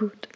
gut.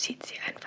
sieht sie ein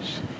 much.